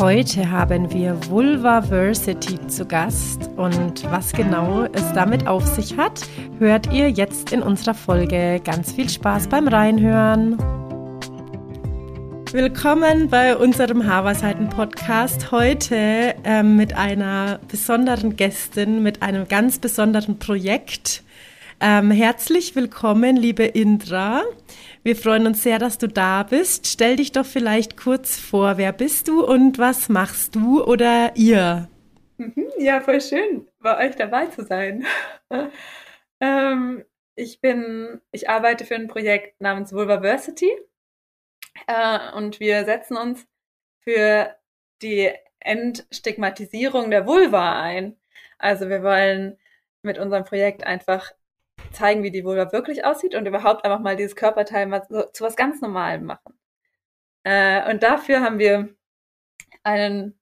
Heute haben wir Vulvaversity zu Gast und was genau es damit auf sich hat, hört ihr jetzt in unserer Folge. Ganz viel Spaß beim Reinhören. Willkommen bei unserem Haarweisheiten-Podcast. Heute ähm, mit einer besonderen Gästin, mit einem ganz besonderen Projekt. Ähm, herzlich willkommen, liebe Indra. Wir freuen uns sehr, dass du da bist. Stell dich doch vielleicht kurz vor. Wer bist du und was machst du oder ihr? Mhm, ja, voll schön, bei euch dabei zu sein. ähm, ich bin, ich arbeite für ein Projekt namens Vulvaversity äh, und wir setzen uns für die Entstigmatisierung der Vulva ein. Also wir wollen mit unserem Projekt einfach zeigen, wie die Vulva wirklich aussieht und überhaupt einfach mal dieses Körperteil mal so, zu was ganz Normalem machen. Äh, und dafür haben wir einen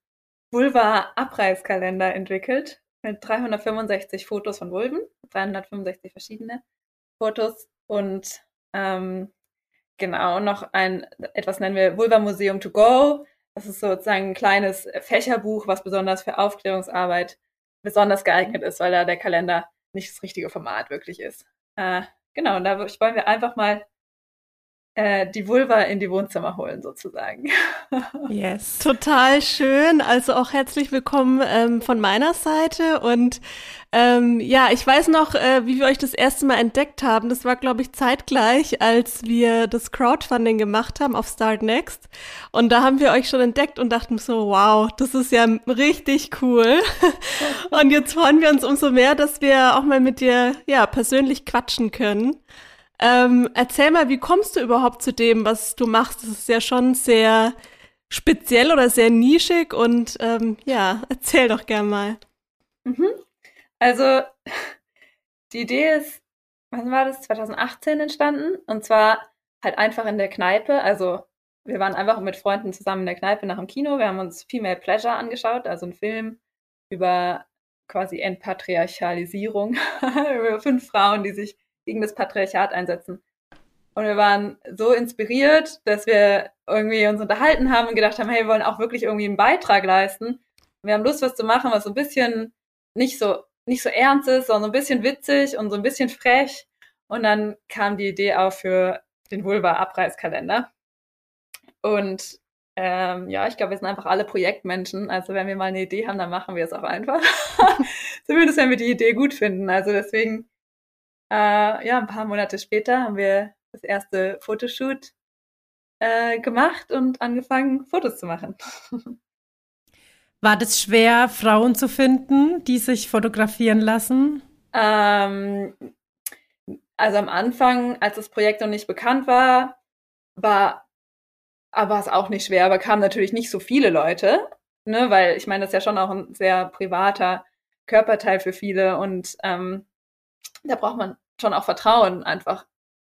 Vulva-Abreißkalender entwickelt mit 365 Fotos von Vulven, 365 verschiedene Fotos und ähm, genau noch ein, etwas nennen wir Vulva Museum to Go. Das ist sozusagen ein kleines Fächerbuch, was besonders für Aufklärungsarbeit besonders geeignet ist, weil da der Kalender nicht das richtige Format wirklich ist. Äh, genau, und da wollen wir einfach mal die Vulva in die Wohnzimmer holen, sozusagen. Yes. Total schön. Also auch herzlich willkommen ähm, von meiner Seite. Und ähm, ja, ich weiß noch, äh, wie wir euch das erste Mal entdeckt haben. Das war, glaube ich, zeitgleich, als wir das Crowdfunding gemacht haben auf Start Next. Und da haben wir euch schon entdeckt und dachten so, wow, das ist ja richtig cool. und jetzt freuen wir uns umso mehr, dass wir auch mal mit dir ja persönlich quatschen können. Ähm, erzähl mal, wie kommst du überhaupt zu dem, was du machst? Das ist ja schon sehr speziell oder sehr nischig und ähm, ja, erzähl doch gern mal. Mhm. Also, die Idee ist, wann war das? 2018 entstanden und zwar halt einfach in der Kneipe. Also, wir waren einfach mit Freunden zusammen in der Kneipe nach dem Kino. Wir haben uns Female Pleasure angeschaut, also ein Film über quasi Entpatriarchalisierung, über fünf Frauen, die sich gegen das Patriarchat einsetzen. Und wir waren so inspiriert, dass wir irgendwie uns unterhalten haben und gedacht haben, hey, wir wollen auch wirklich irgendwie einen Beitrag leisten. Wir haben Lust, was zu machen, was so ein bisschen nicht so, nicht so ernst ist, sondern so ein bisschen witzig und so ein bisschen frech. Und dann kam die Idee auf für den Vulva-Abreißkalender. Und ähm, ja, ich glaube, wir sind einfach alle Projektmenschen. Also wenn wir mal eine Idee haben, dann machen wir es auch einfach. Zumindest wenn wir die Idee gut finden. Also deswegen äh, ja, ein paar Monate später haben wir das erste Fotoshoot äh, gemacht und angefangen, Fotos zu machen. War das schwer, Frauen zu finden, die sich fotografieren lassen? Ähm, also am Anfang, als das Projekt noch nicht bekannt war, war aber es auch nicht schwer, aber kamen natürlich nicht so viele Leute, ne, weil ich meine, das ist ja schon auch ein sehr privater Körperteil für viele und ähm, da braucht man schon auch Vertrauen, einfach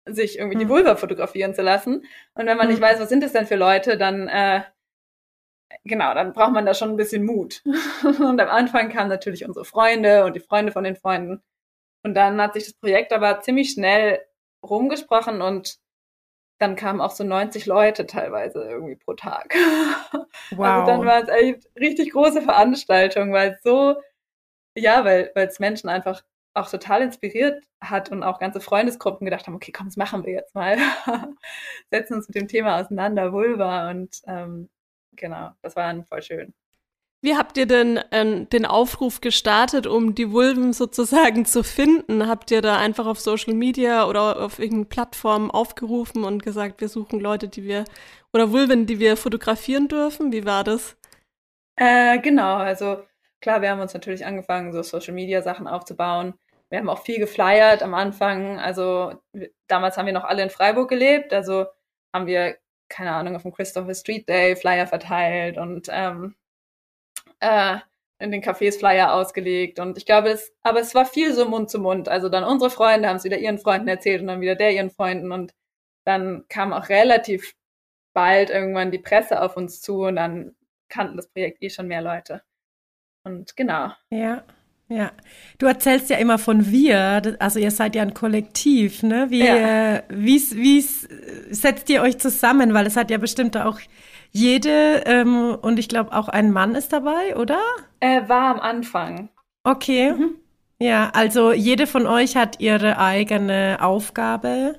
sich irgendwie die mhm. Vulva fotografieren zu lassen. Und wenn man nicht mhm. weiß, was sind das denn für Leute, dann äh, genau, dann braucht man da schon ein bisschen Mut. und am Anfang kamen natürlich unsere Freunde und die Freunde von den Freunden. Und dann hat sich das Projekt aber ziemlich schnell rumgesprochen und dann kamen auch so 90 Leute teilweise irgendwie pro Tag. Wow. Also dann war es echt richtig große Veranstaltung, weil es so, ja, weil es Menschen einfach auch total inspiriert hat und auch ganze Freundesgruppen gedacht haben, okay, komm, das machen wir jetzt mal. Setzen uns mit dem Thema auseinander, Vulva und ähm, genau, das war dann voll schön. Wie habt ihr denn ähm, den Aufruf gestartet, um die Vulven sozusagen zu finden? Habt ihr da einfach auf Social Media oder auf irgendeinen Plattformen aufgerufen und gesagt, wir suchen Leute, die wir oder Vulven, die wir fotografieren dürfen? Wie war das? Äh, genau, also klar, wir haben uns natürlich angefangen, so Social Media Sachen aufzubauen wir haben auch viel geflyert am Anfang. Also damals haben wir noch alle in Freiburg gelebt. Also haben wir, keine Ahnung, auf dem Christopher Street Day Flyer verteilt und ähm, äh, in den Cafés Flyer ausgelegt. Und ich glaube, es, aber es war viel so Mund zu Mund. Also dann unsere Freunde haben es wieder ihren Freunden erzählt und dann wieder der ihren Freunden. Und dann kam auch relativ bald irgendwann die Presse auf uns zu und dann kannten das Projekt eh schon mehr Leute. Und genau. Ja. Ja, du erzählst ja immer von wir, also ihr seid ja ein Kollektiv, ne? Wie, ja. wie, wie setzt ihr euch zusammen? Weil es hat ja bestimmt auch jede ähm, und ich glaube auch ein Mann ist dabei, oder? Äh, war am Anfang. Okay. Mhm. Ja, also jede von euch hat ihre eigene Aufgabe.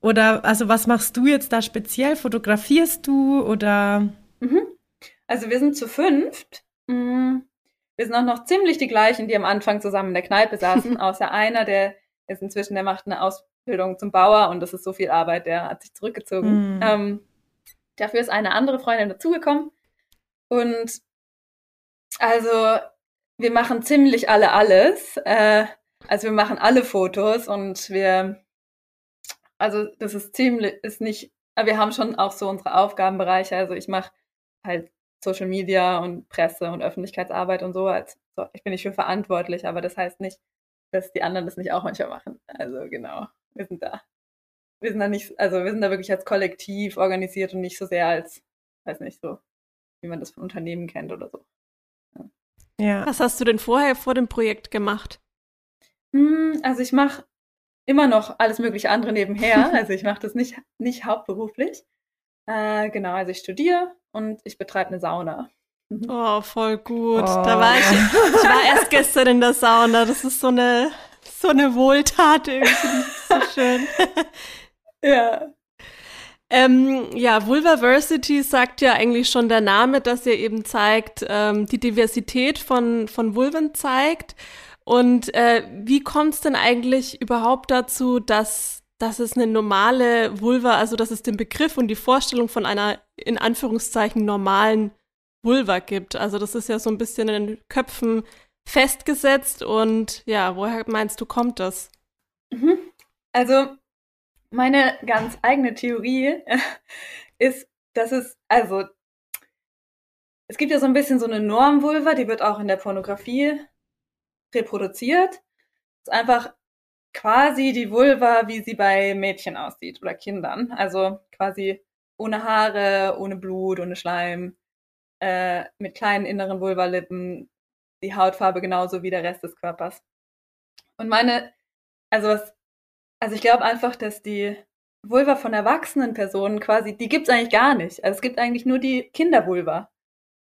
Oder also was machst du jetzt da speziell? Fotografierst du oder? Mhm. Also wir sind zu fünft. Mhm. Wir sind auch noch ziemlich die gleichen, die am Anfang zusammen in der Kneipe saßen, außer einer, der ist inzwischen, der macht eine Ausbildung zum Bauer und das ist so viel Arbeit, der hat sich zurückgezogen. Mhm. Ähm, dafür ist eine andere Freundin dazugekommen. Und also wir machen ziemlich alle alles. Äh, also wir machen alle Fotos und wir, also das ist ziemlich, ist nicht, wir haben schon auch so unsere Aufgabenbereiche. Also ich mache halt Social Media und Presse und Öffentlichkeitsarbeit und so. Als, so. Ich bin nicht für verantwortlich, aber das heißt nicht, dass die anderen das nicht auch manchmal machen. Also genau, wir sind da. Wir sind da nicht, also wir sind da wirklich als Kollektiv organisiert und nicht so sehr als, weiß nicht, so, wie man das von Unternehmen kennt oder so. Ja. ja. Was hast du denn vorher vor dem Projekt gemacht? Hm, also ich mache immer noch alles mögliche andere nebenher. Also ich mache das nicht, nicht hauptberuflich. Äh, genau, also ich studiere und ich betreibe eine Sauna. Mhm. Oh, voll gut. Oh. Da war ich, ich war erst gestern in der Sauna. Das ist so eine, so eine Wohltat irgendwie. So schön. ja. Ähm, ja, Vulvaversity sagt ja eigentlich schon der Name, dass er eben zeigt, ähm, die Diversität von, von Vulven zeigt. Und äh, wie kommt es denn eigentlich überhaupt dazu, dass dass es eine normale Vulva, also dass es den Begriff und die Vorstellung von einer in Anführungszeichen normalen Vulva gibt. Also das ist ja so ein bisschen in den Köpfen festgesetzt und ja, woher meinst du, kommt das? Mhm. Also meine ganz eigene Theorie ist, dass es, also es gibt ja so ein bisschen so eine Normvulva, die wird auch in der Pornografie reproduziert. Das ist einfach quasi die Vulva, wie sie bei Mädchen aussieht oder Kindern. Also quasi ohne Haare, ohne Blut, ohne Schleim, äh, mit kleinen inneren Vulvalippen, die Hautfarbe genauso wie der Rest des Körpers. Und meine, also was, also ich glaube einfach, dass die Vulva von erwachsenen Personen quasi, die gibt's eigentlich gar nicht. Also es gibt eigentlich nur die Kindervulva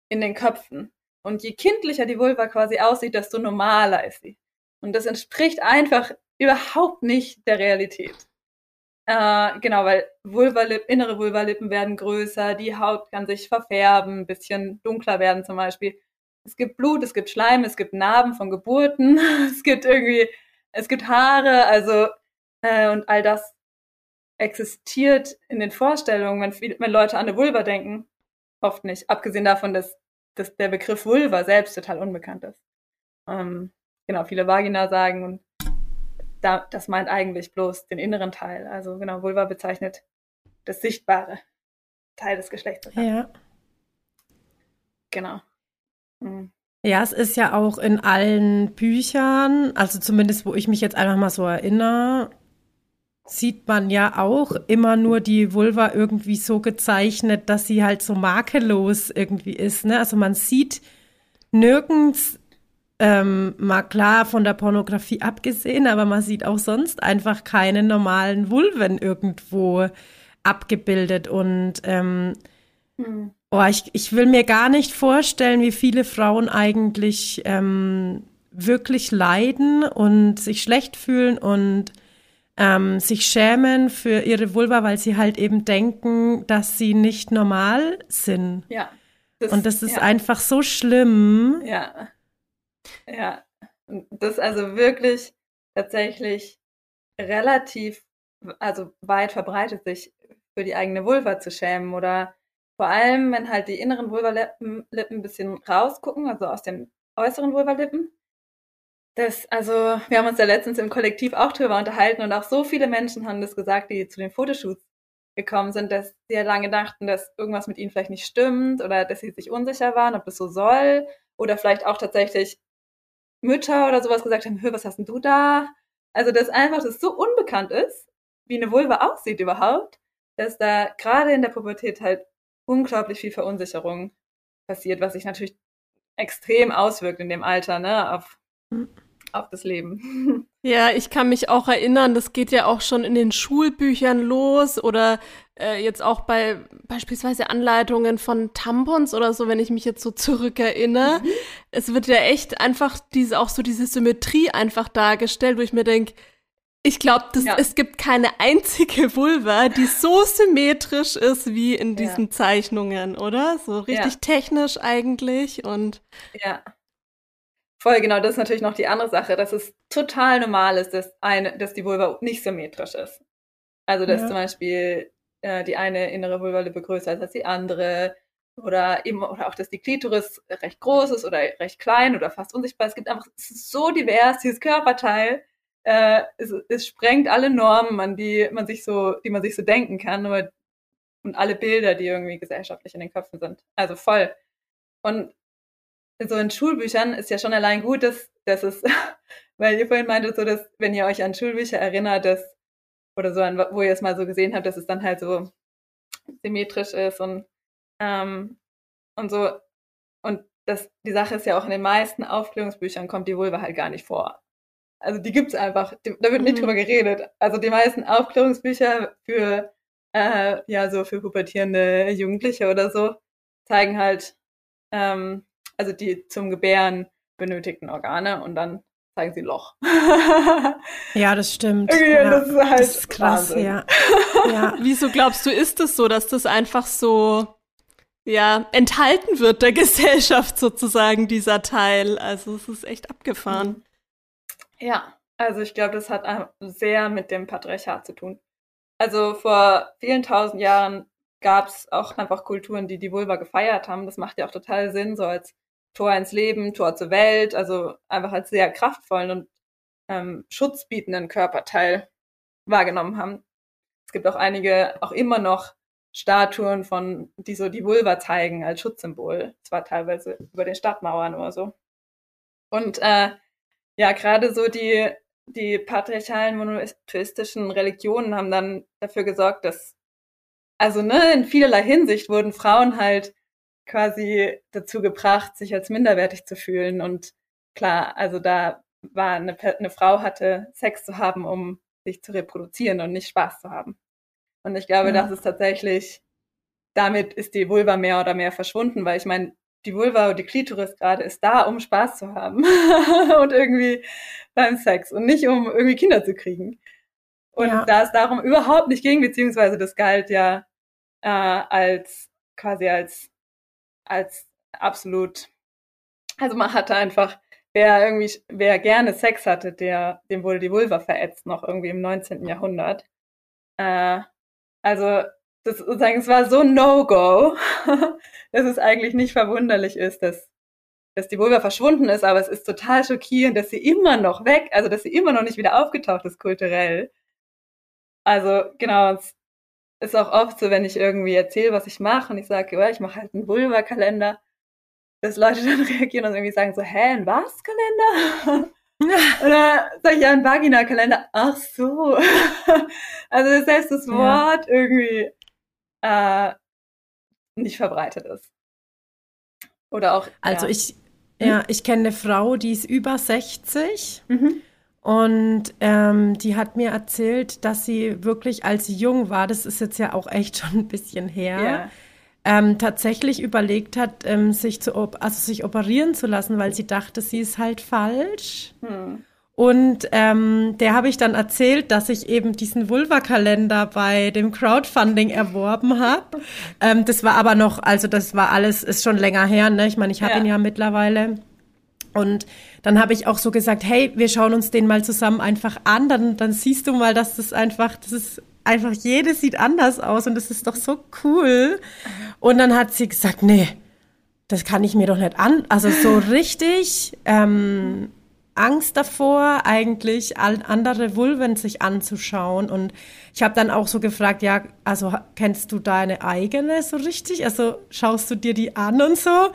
in den Köpfen. Und je kindlicher die Vulva quasi aussieht, desto normaler ist sie. Und das entspricht einfach überhaupt nicht der Realität. Äh, genau, weil Vulvalip, innere Vulvalippen werden größer, die Haut kann sich verfärben, ein bisschen dunkler werden zum Beispiel. Es gibt Blut, es gibt Schleim, es gibt Narben von Geburten, es gibt irgendwie, es gibt Haare, also äh, und all das existiert in den Vorstellungen, wenn, viel, wenn Leute an eine Vulva denken, oft nicht. Abgesehen davon, dass, dass der Begriff Vulva selbst total unbekannt ist. Ähm, genau, viele Vagina sagen und da, das meint eigentlich bloß den inneren Teil. Also genau, Vulva bezeichnet das sichtbare Teil des Geschlechts. Ja. Genau. Mhm. Ja, es ist ja auch in allen Büchern, also zumindest wo ich mich jetzt einfach mal so erinnere, sieht man ja auch immer nur die Vulva irgendwie so gezeichnet, dass sie halt so makellos irgendwie ist. Ne? Also man sieht nirgends ähm, mal klar von der Pornografie abgesehen, aber man sieht auch sonst einfach keine normalen Vulven irgendwo abgebildet. Und ähm, hm. oh, ich, ich will mir gar nicht vorstellen, wie viele Frauen eigentlich ähm, wirklich leiden und sich schlecht fühlen und ähm, sich schämen für ihre Vulva, weil sie halt eben denken, dass sie nicht normal sind. Ja. Das, und das ist ja. einfach so schlimm. Ja. Ja, das ist also wirklich tatsächlich relativ, also weit verbreitet, sich für die eigene Vulva zu schämen oder vor allem, wenn halt die inneren Vulvalippen ein bisschen rausgucken, also aus den äußeren Vulvalippen. Das, also, wir haben uns ja letztens im Kollektiv auch drüber unterhalten und auch so viele Menschen haben das gesagt, die zu den Fotoshoots gekommen sind, dass sie ja lange dachten, dass irgendwas mit ihnen vielleicht nicht stimmt oder dass sie sich unsicher waren, ob das so soll oder vielleicht auch tatsächlich Mütter oder sowas gesagt haben, was hast denn du da? Also, dass einfach das so unbekannt ist, wie eine Vulva aussieht überhaupt, dass da gerade in der Pubertät halt unglaublich viel Verunsicherung passiert, was sich natürlich extrem auswirkt in dem Alter, ne, auf, hm. Auf das Leben. Ja, ich kann mich auch erinnern, das geht ja auch schon in den Schulbüchern los oder äh, jetzt auch bei beispielsweise Anleitungen von Tampons oder so, wenn ich mich jetzt so zurückerinnere. Mhm. Es wird ja echt einfach diese, auch so diese Symmetrie einfach dargestellt, wo ich mir denke, ich glaube, ja. es gibt keine einzige Vulva, die so symmetrisch ist wie in diesen ja. Zeichnungen, oder? So richtig ja. technisch eigentlich und. Ja. Voll, genau, das ist natürlich noch die andere Sache, dass es total normal ist, dass, eine, dass die Vulva nicht symmetrisch ist. Also, dass zum Beispiel äh, die eine innere Vulvalippe größer ist als die andere oder eben oder auch, dass die Klitoris recht groß ist oder recht klein oder fast unsichtbar. Es gibt einfach es so divers dieses Körperteil äh, es, es sprengt alle Normen, an die man sich so, die man sich so denken kann, aber, und alle Bilder, die irgendwie gesellschaftlich in den Köpfen sind. Also voll. Und so in Schulbüchern ist ja schon allein gut, dass, dass es, weil ihr vorhin meintet, so dass, wenn ihr euch an Schulbücher erinnert, dass, oder so an, wo ihr es mal so gesehen habt, dass es dann halt so symmetrisch ist und, ähm, und so. Und das, die Sache ist ja auch in den meisten Aufklärungsbüchern kommt die Vulva halt gar nicht vor. Also die gibt's einfach. Da wird nicht mhm. drüber geredet. Also die meisten Aufklärungsbücher für äh, ja so für pubertierende Jugendliche oder so zeigen halt ähm, also die zum Gebären benötigten Organe und dann zeigen sie Loch. ja, das stimmt. Ja, das ist halt das ist krass, Wahnsinn. ja. ja. Wieso glaubst du, ist es so, dass das einfach so ja, enthalten wird der Gesellschaft sozusagen, dieser Teil. Also es ist echt abgefahren. Mhm. Ja, also ich glaube, das hat sehr mit dem Patriarchat zu tun. Also vor vielen tausend Jahren gab es auch einfach Kulturen, die die Vulva gefeiert haben. Das macht ja auch total Sinn, so als Tor ins Leben, Tor zur Welt, also einfach als sehr kraftvollen und ähm, schutzbietenden Körperteil wahrgenommen haben. Es gibt auch einige, auch immer noch Statuen von, die so die Vulva zeigen als Schutzsymbol. Zwar teilweise über den Stadtmauern oder so. Und äh, ja, gerade so die, die patriarchalen monotheistischen Religionen haben dann dafür gesorgt, dass, also ne, in vielerlei Hinsicht wurden Frauen halt quasi dazu gebracht, sich als minderwertig zu fühlen. Und klar, also da war eine, eine Frau hatte Sex zu haben, um sich zu reproduzieren und nicht Spaß zu haben. Und ich glaube, ja. das ist tatsächlich, damit ist die Vulva mehr oder mehr verschwunden, weil ich meine, die Vulva und die Klitoris gerade ist da, um Spaß zu haben und irgendwie beim Sex und nicht um irgendwie Kinder zu kriegen. Und ja. da es darum überhaupt nicht ging, beziehungsweise das galt ja äh, als quasi als als absolut, also man hatte einfach, wer irgendwie, wer gerne Sex hatte, der, dem wurde die Vulva verätzt, noch irgendwie im 19. Jahrhundert. Äh, also das sozusagen, es war so No-Go, dass es eigentlich nicht verwunderlich ist, dass, dass die Vulva verschwunden ist, aber es ist total schockierend, dass sie immer noch weg, also dass sie immer noch nicht wieder aufgetaucht ist kulturell. Also genau, ist auch oft so, wenn ich irgendwie erzähle, was ich mache und ich sage, ja, ich mache halt einen Vulva-Kalender, dass Leute dann reagieren und irgendwie sagen so, hä, ein was-Kalender? Oder sag ich ja, ein Vagina-Kalender? Ach so. also selbst das Wort ja. irgendwie äh, nicht verbreitet ist. Oder auch. Also ja. ich, ja, ich kenne eine Frau, die ist über 60 mhm. Und ähm, die hat mir erzählt, dass sie wirklich, als sie jung war, das ist jetzt ja auch echt schon ein bisschen her, ja. ähm, tatsächlich überlegt hat, ähm, sich zu also sich operieren zu lassen, weil sie dachte, sie ist halt falsch. Hm. Und ähm, der habe ich dann erzählt, dass ich eben diesen Vulva-Kalender bei dem Crowdfunding erworben habe. Ähm, das war aber noch, also das war alles, ist schon länger her, ne? Ich meine, ich habe ja. ihn ja mittlerweile. Und dann habe ich auch so gesagt, hey, wir schauen uns den mal zusammen einfach an, dann, dann siehst du mal, dass das einfach, das ist einfach, jedes sieht anders aus und das ist doch so cool. Und dann hat sie gesagt, nee, das kann ich mir doch nicht an, also so richtig, ähm, Angst davor, eigentlich andere Vulven sich anzuschauen. Und ich habe dann auch so gefragt, ja, also kennst du deine eigene so richtig? Also schaust du dir die an und so?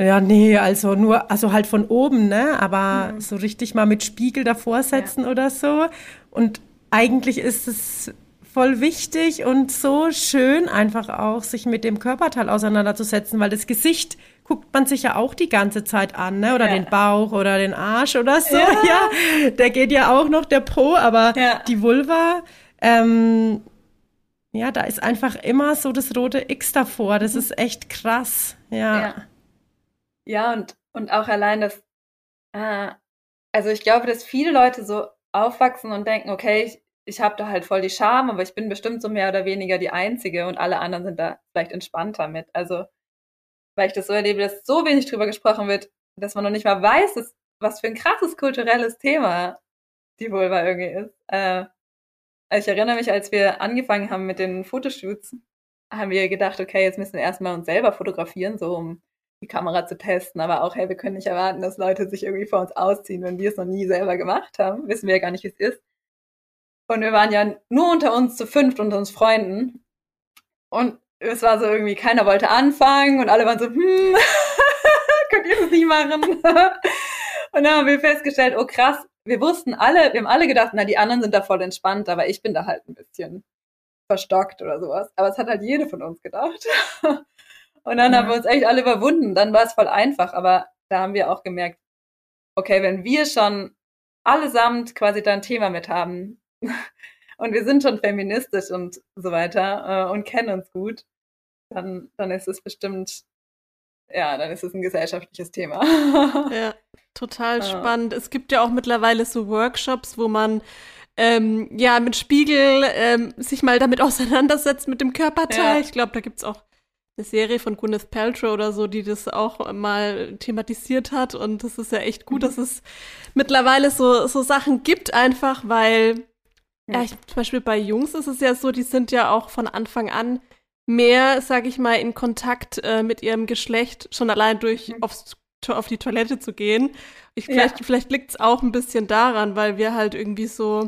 Ja, nee, also nur, also halt von oben, ne? Aber mhm. so richtig mal mit Spiegel davor setzen ja. oder so. Und eigentlich ist es voll wichtig und so schön, einfach auch sich mit dem Körperteil auseinanderzusetzen, weil das Gesicht guckt man sich ja auch die ganze Zeit an, ne? Oder ja. den Bauch oder den Arsch oder so. Ja. ja. Der geht ja auch noch, der Po, aber ja. die Vulva, ähm, ja, da ist einfach immer so das rote X davor. Das ist echt krass. Ja. Ja, und, und auch allein das, äh, also ich glaube, dass viele Leute so aufwachsen und denken, okay, ich, ich habe da halt voll die Scham, aber ich bin bestimmt so mehr oder weniger die Einzige und alle anderen sind da vielleicht entspannter mit. Also, weil ich das so erlebe, dass so wenig drüber gesprochen wird, dass man noch nicht mal weiß, dass, was für ein krasses kulturelles Thema die Vulva irgendwie ist. Äh, ich erinnere mich, als wir angefangen haben mit den Fotoshoots, haben wir gedacht, okay, jetzt müssen wir erstmal uns selber fotografieren, so um die Kamera zu testen, aber auch, hey, wir können nicht erwarten, dass Leute sich irgendwie vor uns ausziehen, wenn wir es noch nie selber gemacht haben. Wissen wir ja gar nicht, wie es ist. Und wir waren ja nur unter uns zu fünft, unter uns Freunden. Und es war so irgendwie, keiner wollte anfangen und alle waren so, hm, könnt ihr das nicht machen? und dann haben wir festgestellt, oh krass, wir wussten alle, wir haben alle gedacht, na, die anderen sind da voll entspannt, aber ich bin da halt ein bisschen verstockt oder sowas. Aber es hat halt jede von uns gedacht. Und dann ja. haben wir uns echt alle überwunden. Dann war es voll einfach. Aber da haben wir auch gemerkt, okay, wenn wir schon allesamt quasi da ein Thema mit haben und wir sind schon feministisch und so weiter äh, und kennen uns gut, dann, dann ist es bestimmt, ja, dann ist es ein gesellschaftliches Thema. ja, total spannend. Es gibt ja auch mittlerweile so Workshops, wo man ähm, ja mit Spiegel ähm, sich mal damit auseinandersetzt mit dem Körperteil. Ja. Ich glaube, da gibt es auch eine Serie von Gwyneth Paltrow oder so, die das auch mal thematisiert hat. Und das ist ja echt gut, mhm. dass es mittlerweile so, so Sachen gibt, einfach weil, ja, ich, zum Beispiel bei Jungs ist es ja so, die sind ja auch von Anfang an mehr, sag ich mal, in Kontakt äh, mit ihrem Geschlecht, schon allein durch mhm. aufs, auf die Toilette zu gehen. Ich, vielleicht ja. vielleicht liegt es auch ein bisschen daran, weil wir halt irgendwie so,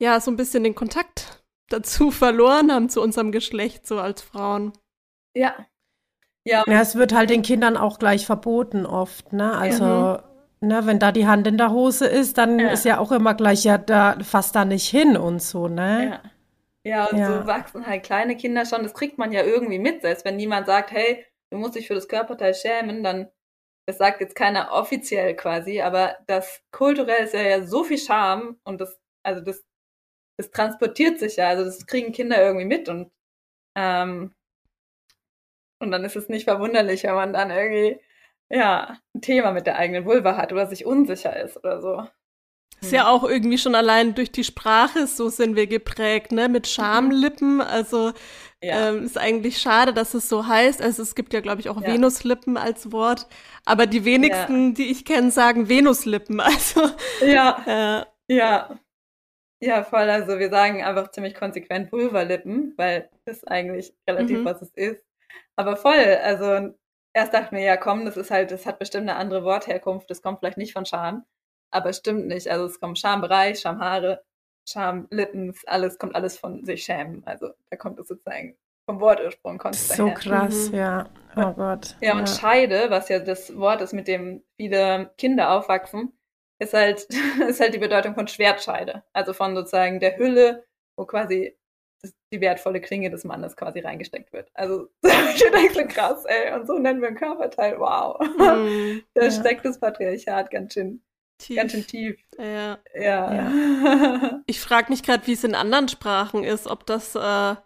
ja, so ein bisschen den Kontakt dazu verloren haben zu unserem Geschlecht, so als Frauen. Ja. Ja. ja, es wird halt den Kindern auch gleich verboten oft, ne? Also, mhm. ne, wenn da die Hand in der Hose ist, dann ja. ist ja auch immer gleich, ja, da fasst da nicht hin und so, ne? Ja. Ja, und ja. so wachsen halt kleine Kinder schon, das kriegt man ja irgendwie mit, selbst wenn niemand sagt, hey, du musst dich für das Körperteil schämen, dann, das sagt jetzt keiner offiziell quasi, aber das kulturell ist ja, ja so viel Scham und das, also das, das transportiert sich ja, also das kriegen Kinder irgendwie mit und ähm, und dann ist es nicht verwunderlich, wenn man dann irgendwie, ja, ein Thema mit der eigenen Vulva hat oder sich unsicher ist oder so. Ist ja auch irgendwie schon allein durch die Sprache, so sind wir geprägt, ne, mit Schamlippen. Also ja. ähm, ist eigentlich schade, dass es so heißt. Also es gibt ja, glaube ich, auch ja. Venuslippen als Wort. Aber die wenigsten, ja. die ich kenne, sagen Venuslippen. Also ja, äh, ja, ja, voll. Also wir sagen einfach ziemlich konsequent Vulvalippen, weil das eigentlich relativ mhm. was es ist. Aber voll, also erst dachte ich mir, ja komm, das ist halt, das hat bestimmt eine andere Wortherkunft, das kommt vielleicht nicht von Scham, aber stimmt nicht. Also es kommt Schambereich, Schamhaare, Schamlippen, alles kommt alles von sich schämen. Also da kommt es sozusagen vom Wortursprung kommt es So krass, mhm. ja. Oh Gott. Ja, und ja. Scheide, was ja das Wort ist, mit dem viele Kinder aufwachsen, ist halt, ist halt die Bedeutung von Schwertscheide. Also von sozusagen der Hülle, wo quasi die wertvolle Klinge des Mannes quasi reingesteckt wird. Also ich denke so krass, ey, und so nennen wir ein Körperteil, wow. Mm, da ja. steckt das Patriarchat ganz schön tief. Ganz schön tief. Ja. ja. ja. Ich frage mich gerade, wie es in anderen Sprachen ist, ob das, äh,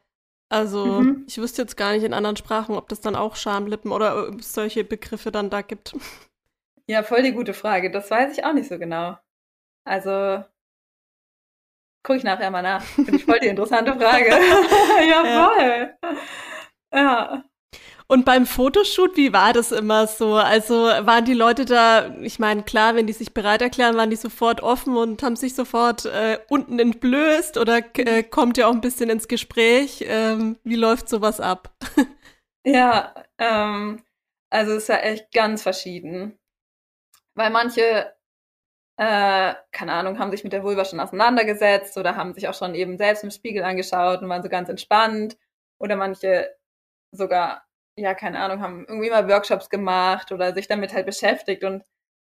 also mhm. ich wüsste jetzt gar nicht in anderen Sprachen, ob das dann auch Schamlippen oder solche Begriffe dann da gibt. Ja, voll die gute Frage. Das weiß ich auch nicht so genau. Also Gucke ich nachher mal nach. Finde ich voll die interessante Frage. ja, voll. Ja. Und beim Fotoshoot, wie war das immer so? Also waren die Leute da, ich meine, klar, wenn die sich bereit erklären, waren die sofort offen und haben sich sofort äh, unten entblößt oder äh, kommt ihr auch ein bisschen ins Gespräch? Ähm, wie läuft sowas ab? ja, ähm, also es ist ja echt ganz verschieden. Weil manche äh, keine Ahnung, haben sich mit der Vulva schon auseinandergesetzt oder haben sich auch schon eben selbst im Spiegel angeschaut und waren so ganz entspannt. Oder manche sogar ja, keine Ahnung, haben irgendwie mal Workshops gemacht oder sich damit halt beschäftigt und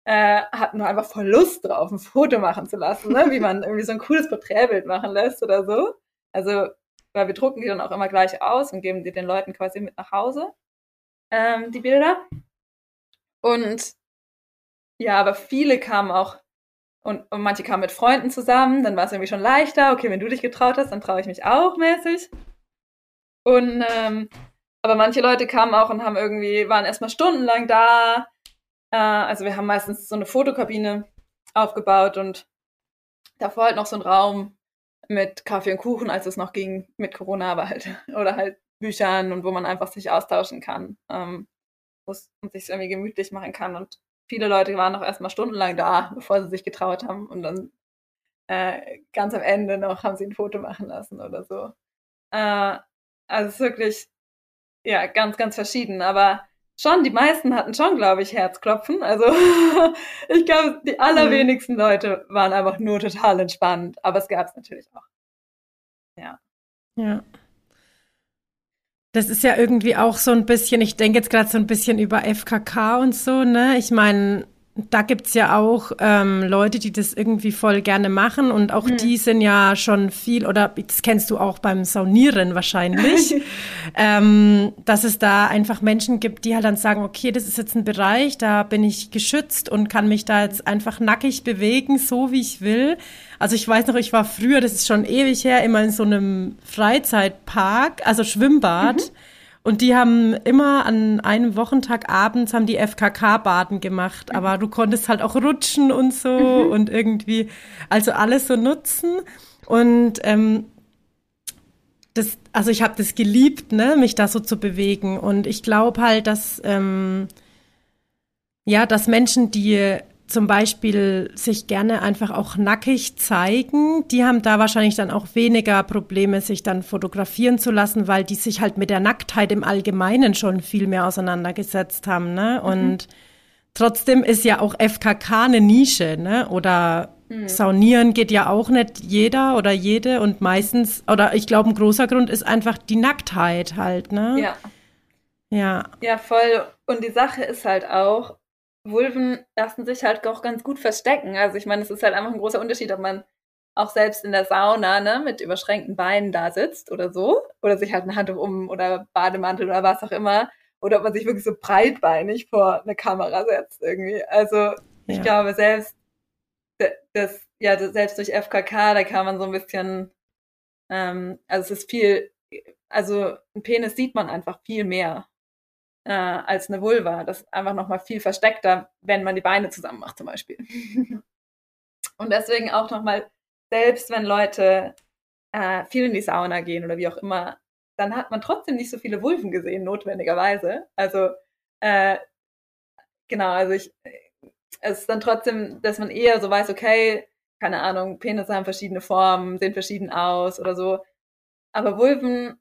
äh, hatten nur einfach voll Lust drauf, ein Foto machen zu lassen, ne? wie man irgendwie so ein cooles Porträtbild machen lässt oder so. Also, weil wir drucken die dann auch immer gleich aus und geben die den Leuten quasi mit nach Hause, ähm, die Bilder. Und ja, aber viele kamen auch und, und manche kamen mit Freunden zusammen, dann war es irgendwie schon leichter. Okay, wenn du dich getraut hast, dann traue ich mich auch mäßig. Und ähm, aber manche Leute kamen auch und haben irgendwie, waren erstmal stundenlang da, äh, also wir haben meistens so eine Fotokabine aufgebaut und davor halt noch so ein Raum mit Kaffee und Kuchen, als es noch ging mit Corona, aber halt, oder halt Büchern und wo man einfach sich austauschen kann, ähm, man sich irgendwie gemütlich machen kann. Und viele Leute waren noch erstmal stundenlang da, bevor sie sich getraut haben und dann äh, ganz am Ende noch haben sie ein Foto machen lassen oder so. Äh, also es ist wirklich, ja, ganz, ganz verschieden, aber schon, die meisten hatten schon, glaube ich, Herzklopfen. Also ich glaube, die allerwenigsten mhm. Leute waren einfach nur total entspannt. Aber es gab es natürlich auch. Ja. Ja. Das ist ja irgendwie auch so ein bisschen, ich denke jetzt gerade so ein bisschen über FKK und so, ne? Ich meine, da gibt's ja auch ähm, Leute, die das irgendwie voll gerne machen und auch mhm. die sind ja schon viel, oder das kennst du auch beim Saunieren wahrscheinlich, ähm, dass es da einfach Menschen gibt, die halt dann sagen, okay, das ist jetzt ein Bereich, da bin ich geschützt und kann mich da jetzt einfach nackig bewegen, so wie ich will. Also ich weiß noch, ich war früher, das ist schon ewig her, immer in so einem Freizeitpark, also Schwimmbad. Mhm und die haben immer an einem Wochentag abends haben die FKK-Baden gemacht, aber du konntest halt auch rutschen und so mhm. und irgendwie, also alles so nutzen. Und ähm, das, also ich habe das geliebt, ne, mich da so zu bewegen. Und ich glaube halt, dass ähm, ja, dass Menschen, die zum Beispiel sich gerne einfach auch nackig zeigen, die haben da wahrscheinlich dann auch weniger Probleme, sich dann fotografieren zu lassen, weil die sich halt mit der Nacktheit im Allgemeinen schon viel mehr auseinandergesetzt haben. Ne? Mhm. Und trotzdem ist ja auch FKK eine Nische, ne? Oder mhm. Saunieren geht ja auch nicht jeder oder jede und meistens, oder ich glaube, ein großer Grund ist einfach die Nacktheit halt, ne? Ja. Ja. Ja, voll. Und die Sache ist halt auch, Vulven lassen sich halt auch ganz gut verstecken. Also ich meine, es ist halt einfach ein großer Unterschied, ob man auch selbst in der Sauna ne, mit überschränkten Beinen da sitzt oder so, oder sich halt ein Handtuch um oder Bademantel oder was auch immer, oder ob man sich wirklich so breitbeinig vor eine Kamera setzt irgendwie. Also ich ja. glaube selbst das ja selbst durch FKK da kann man so ein bisschen ähm, also es ist viel also ein Penis sieht man einfach viel mehr äh, als eine Vulva. Das ist einfach nochmal viel versteckter, wenn man die Beine zusammen macht zum Beispiel. Und deswegen auch nochmal, selbst wenn Leute äh, viel in die Sauna gehen oder wie auch immer, dann hat man trotzdem nicht so viele Vulven gesehen, notwendigerweise. Also, äh, genau, also ich, es ist dann trotzdem, dass man eher so weiß, okay, keine Ahnung, Penisse haben verschiedene Formen, sehen verschieden aus oder so. Aber Vulven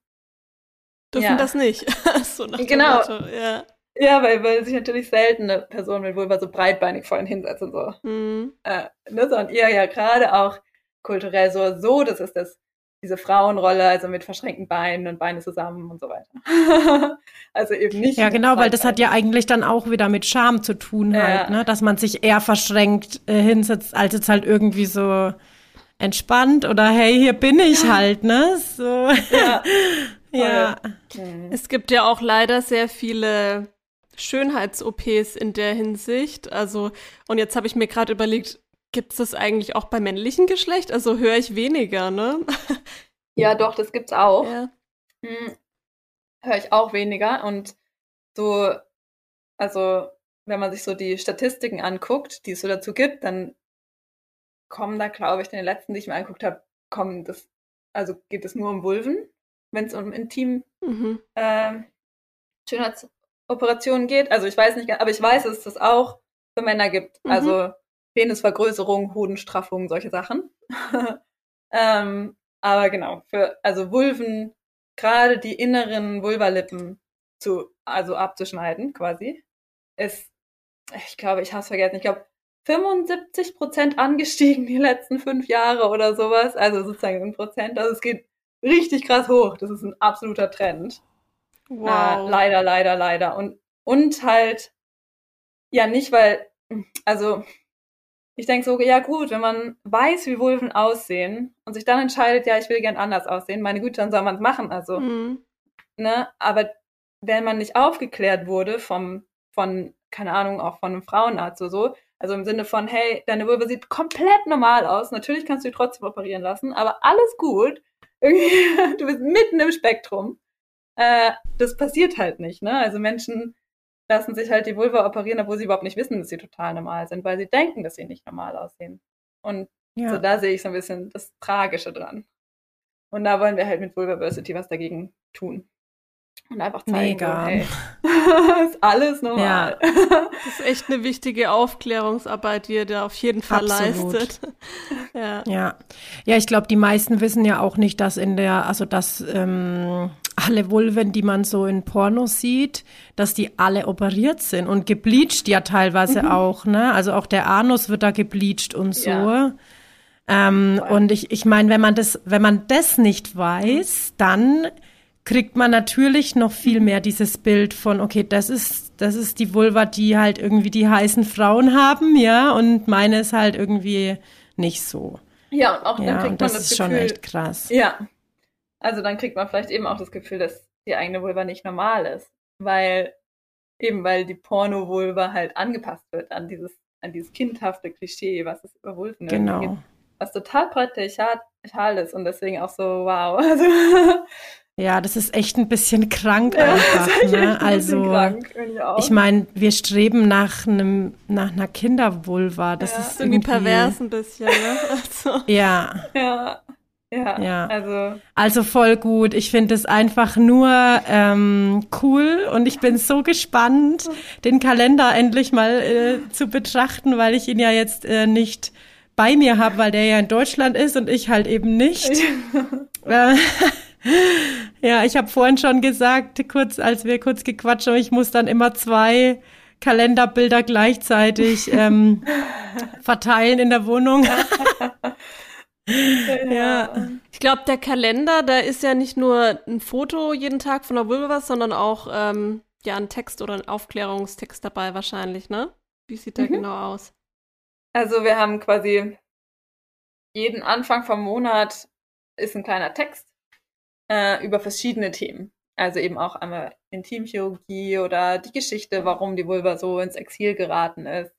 dürfen ja. das nicht. so genau. Ja. ja, weil, weil sich natürlich selten eine Person mit Vulva so breitbeinig vorhin hinsetzt und so. Mhm. Äh, ne, so, und ihr ja gerade auch kulturell so, so, das ist das, diese Frauenrolle, also mit verschränkten Beinen und Beine zusammen und so weiter. also eben nicht. Ja, genau, weil das hat ja eigentlich dann auch wieder mit Scham zu tun ja. halt, ne? Dass man sich eher verschränkt äh, hinsetzt, als jetzt halt irgendwie so entspannt oder hey, hier bin ich halt, ne? So. Ja. Ja. Mhm. Es gibt ja auch leider sehr viele Schönheits-OPs in der Hinsicht. Also, und jetzt habe ich mir gerade überlegt, gibt es das eigentlich auch beim männlichen Geschlecht? Also höre ich weniger, ne? Ja, doch, das gibt's auch. Ja. Hm, höre ich auch weniger. Und so, also, wenn man sich so die Statistiken anguckt, die es so dazu gibt, dann kommen da, glaube ich, in den letzten, die ich mir angeguckt habe, kommen das, also geht es nur um Vulven wenn es um intim mhm. äh, Schönheitsoperationen geht. Also ich weiß nicht, aber ich weiß, dass es das auch für Männer gibt. Mhm. Also Penisvergrößerung, Hodenstraffung, solche Sachen. ähm, aber genau, für also Vulven, gerade die inneren Vulvalippen zu, also abzuschneiden, quasi, ist, ich glaube, ich habe es vergessen, ich glaube, 75 Prozent angestiegen die letzten fünf Jahre oder sowas. Also sozusagen in Prozent. Also es geht richtig krass hoch. Das ist ein absoluter Trend. Wow. Äh, leider, leider, leider. Und, und halt, ja, nicht, weil, also, ich denke so, ja gut, wenn man weiß, wie Vulven aussehen und sich dann entscheidet, ja, ich will gern anders aussehen, meine Güte, dann soll man es machen. Also, mhm. ne, aber wenn man nicht aufgeklärt wurde vom, von, keine Ahnung, auch von einem Frauenarzt oder so, also im Sinne von, hey, deine Vulva sieht komplett normal aus, natürlich kannst du die trotzdem operieren lassen, aber alles gut, irgendwie, du bist mitten im Spektrum. Äh, das passiert halt nicht, ne? Also Menschen lassen sich halt die Vulva operieren, obwohl sie überhaupt nicht wissen, dass sie total normal sind, weil sie denken, dass sie nicht normal aussehen. Und ja. so da sehe ich so ein bisschen das Tragische dran. Und da wollen wir halt mit Vulvaversity was dagegen tun. Und einfach zeigen, Mega. Hey, ist alles normal. Ja. Das ist echt eine wichtige Aufklärungsarbeit, die ihr da auf jeden Fall Absolut. leistet. ja. ja. Ja, ich glaube, die meisten wissen ja auch nicht, dass in der, also dass ähm, alle Vulven, die man so in Pornos sieht, dass die alle operiert sind und gebleached ja teilweise mhm. auch, ne? Also auch der Anus wird da gebleached und so. Ja. Ähm, und ich, ich meine, wenn man das, wenn man das nicht weiß, dann kriegt man natürlich noch viel mehr dieses Bild von, okay, das ist, das ist die Vulva, die halt irgendwie die heißen Frauen haben, ja, und meine ist halt irgendwie nicht so. Ja, und auch dann ja, kriegt man das, das ist Gefühl, schon echt krass. Ja, also dann kriegt man vielleicht eben auch das Gefühl, dass die eigene Vulva nicht normal ist, weil eben weil die Porno-Vulva halt angepasst wird an dieses an dieses kindhafte Klischee, was es über Vulven genau. gibt, was total patriarchal ist und deswegen auch so wow. Also ja, das ist echt ein bisschen krank ja, einfach. Ne? Also krank, ich, ich meine, wir streben nach einem nach einer Kindervulva. Das ja, ist irgendwie pervers ein bisschen. Ne? Also. Ja. Ja. Ja, ja, also. Also voll gut. Ich finde es einfach nur ähm, cool und ich bin so gespannt, den Kalender endlich mal äh, zu betrachten, weil ich ihn ja jetzt äh, nicht bei mir habe, weil der ja in Deutschland ist und ich halt eben nicht. Äh, ja, ich habe vorhin schon gesagt, kurz als wir kurz gequatscht haben, ich muss dann immer zwei Kalenderbilder gleichzeitig ähm, verteilen in der Wohnung. ja. Ich glaube, der Kalender, da ist ja nicht nur ein Foto jeden Tag von der Vulva, sondern auch ähm, ja ein Text oder ein Aufklärungstext dabei wahrscheinlich, ne? Wie sieht der mhm. genau aus? Also wir haben quasi jeden Anfang vom Monat ist ein kleiner Text äh, über verschiedene Themen. Also eben auch einmal Intimchirurgie oder die Geschichte, warum die Vulva so ins Exil geraten ist.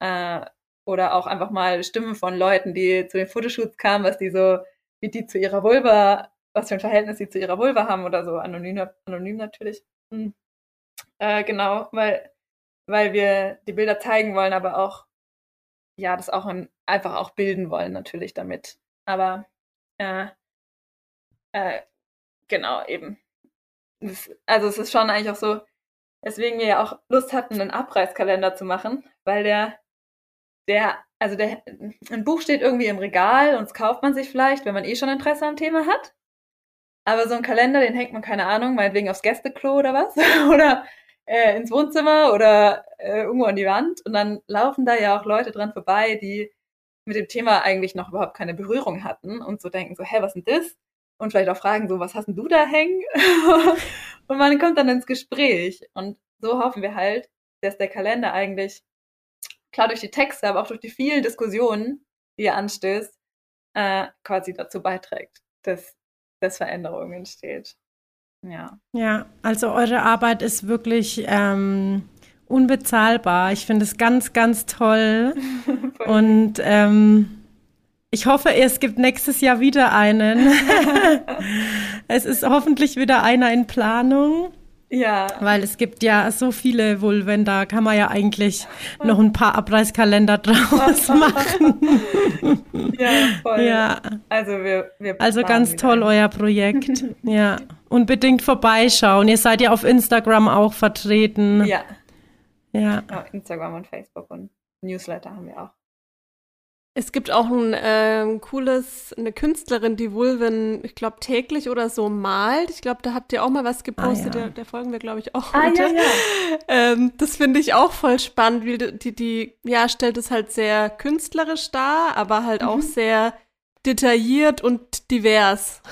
Äh, oder auch einfach mal Stimmen von Leuten, die zu den Fotoshoots kamen, was die so, wie die zu ihrer Vulva, was für ein Verhältnis sie zu ihrer Vulva haben oder so, anonym, anonym natürlich. Hm. Äh, genau, weil, weil wir die Bilder zeigen wollen, aber auch, ja, das auch in, einfach auch bilden wollen natürlich damit. Aber äh, äh, genau, eben. Das, also es ist schon eigentlich auch so, weswegen wir ja auch Lust hatten, einen Abreißkalender zu machen, weil der der, also der, ein Buch steht irgendwie im Regal und es kauft man sich vielleicht, wenn man eh schon Interesse am Thema hat. Aber so ein Kalender, den hängt man, keine Ahnung, meinetwegen aufs Gästeklo oder was. oder äh, ins Wohnzimmer oder äh, irgendwo an die Wand. Und dann laufen da ja auch Leute dran vorbei, die mit dem Thema eigentlich noch überhaupt keine Berührung hatten und so denken so, hä, was ist denn das? Und vielleicht auch fragen so, was hast denn du da hängen? und man kommt dann ins Gespräch. Und so hoffen wir halt, dass der Kalender eigentlich klar durch die Texte, aber auch durch die vielen Diskussionen, die er anstößt, äh, quasi dazu beiträgt, dass, dass Veränderung entsteht. Ja. Ja, also eure Arbeit ist wirklich ähm, unbezahlbar. Ich finde es ganz, ganz toll. Und ähm, ich hoffe, es gibt nächstes Jahr wieder einen. es ist hoffentlich wieder einer in Planung. Ja. Weil es gibt ja so viele Vulven, da kann man ja eigentlich noch ein paar Abreißkalender draus machen. ja, voll. Ja. Also wir, wir Also ganz toll ein. euer Projekt. ja. Unbedingt vorbeischauen. Ihr seid ja auf Instagram auch vertreten. Ja. Ja. ja Instagram und Facebook und Newsletter haben wir auch. Es gibt auch ein äh, cooles, eine Künstlerin, die Vulven, ich glaube, täglich oder so malt. Ich glaube, da habt ihr auch mal was gepostet, ah, ja. der, der, folgen wir, glaube ich, auch ah, heute. Ja, ja. Ähm, das finde ich auch voll spannend, wie die, die, ja, stellt es halt sehr künstlerisch dar, aber halt mhm. auch sehr detailliert und divers.